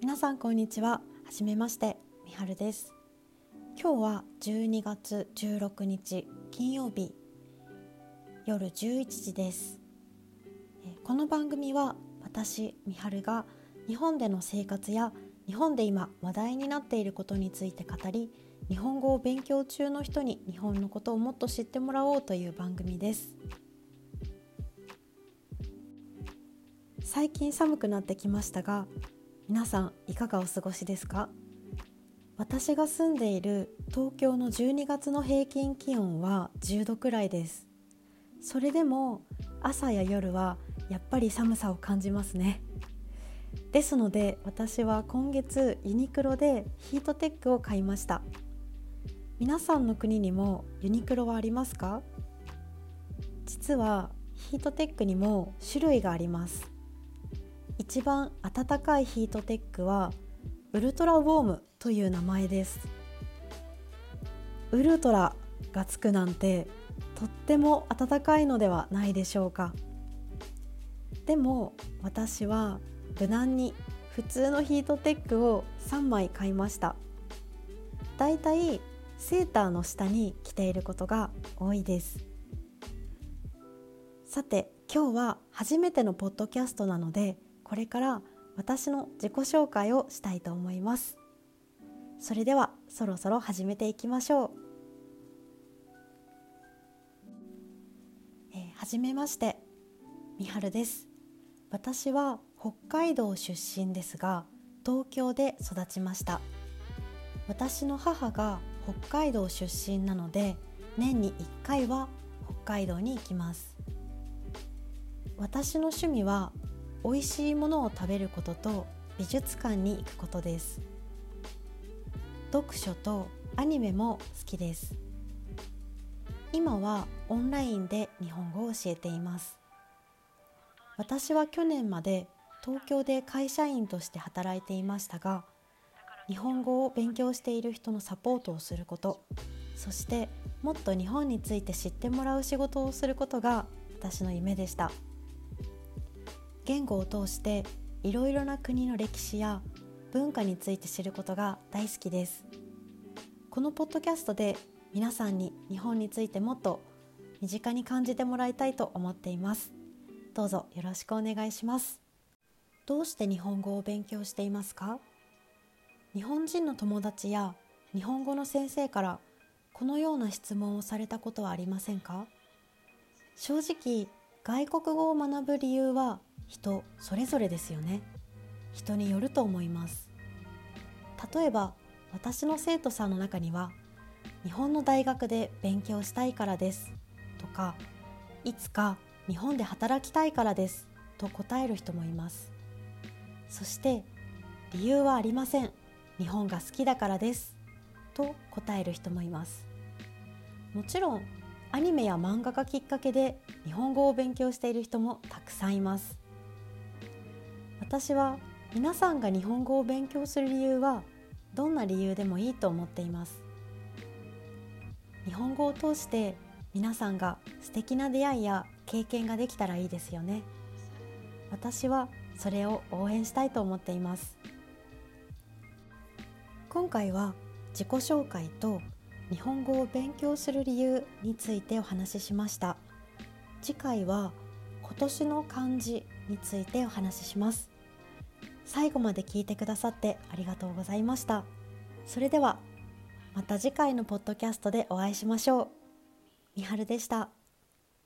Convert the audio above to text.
皆さんこんにちは。はじめましてみはるです。今日は12月16日金曜日夜11時です。この番組は私みはるが日本での生活や日本で今話題になっていることについて語り日本語を勉強中の人に日本のことをもっと知ってもらおうという番組です。最近寒くなってきましたが皆さんいかがお過ごしですか？私が住んでいる東京の12月の平均気温は10度くらいです。それでも朝や夜はやっぱり寒さを感じますね。ですので私は今月ユニクロでヒートテックを買いました。皆さんの国にもユニクロはありますか？実はヒートテックにも種類があります。一番暖かいヒートテックはウルトラウォームという名前です。ウルトラがつくなんてとっても暖かいのではないでしょうか。でも私は無難に普通のヒートテックを3枚買いました。だいたいセーターの下に着ていることが多いです。さて今日は初めてのポッドキャストなのでこれから私の自己紹介をしたいと思います。それではそろそろ始めていきましょう、えー、はじめましてみはるです。私は北海道出身ですが東京で育ちました。私の母が北海道出身なので年に1回は北海道に行きます。私の趣味は美味しいものを食べることと美術館に行くことです。読書とアニメも好きです。今はオンラインで日本語を教えています。私は去年まで東京で会社員として働いていましたが日本語を勉強している人のサポートをすることそしてもっと日本について知ってもらう仕事をすることが私の夢でした。言語を通していろいろな国の歴史や文化について知ることが大好きです。このポッドキャストで皆さんに日本についてもっと身近に感じてもらいたいと思っています。どうぞよろしくお願いします。どうして日本語を勉強していますか？日本人の友達や日本語の先生からこのような質問をされたことはありませんか？正直外国語を学ぶ理由は人それぞれですよね。人によると思います。例えば私の生徒さんの中には日本の大学で勉強したいからですとかいつか日本で働きたいからですと答える人もいます。そして理由はありません。日本が好きだからですと答える人もいます。もちろんアニメや漫画がきっかけで日本語を勉強している人もたくさんいます。私は皆さんが日本語を勉強する理由はどんな理由でもいいと思っています。日本語を通して皆さんが素敵な出会いや経験ができたらいいですよね。私はそれを応援したいと思っています。今回は自己紹介と日本語を勉強する理由についてお話ししました。次回は今年の漢字についてお話しします。最後まで聞いてくださってありがとうございました。それではまた次回のポッドキャストでお会いしましょう。みはるでした。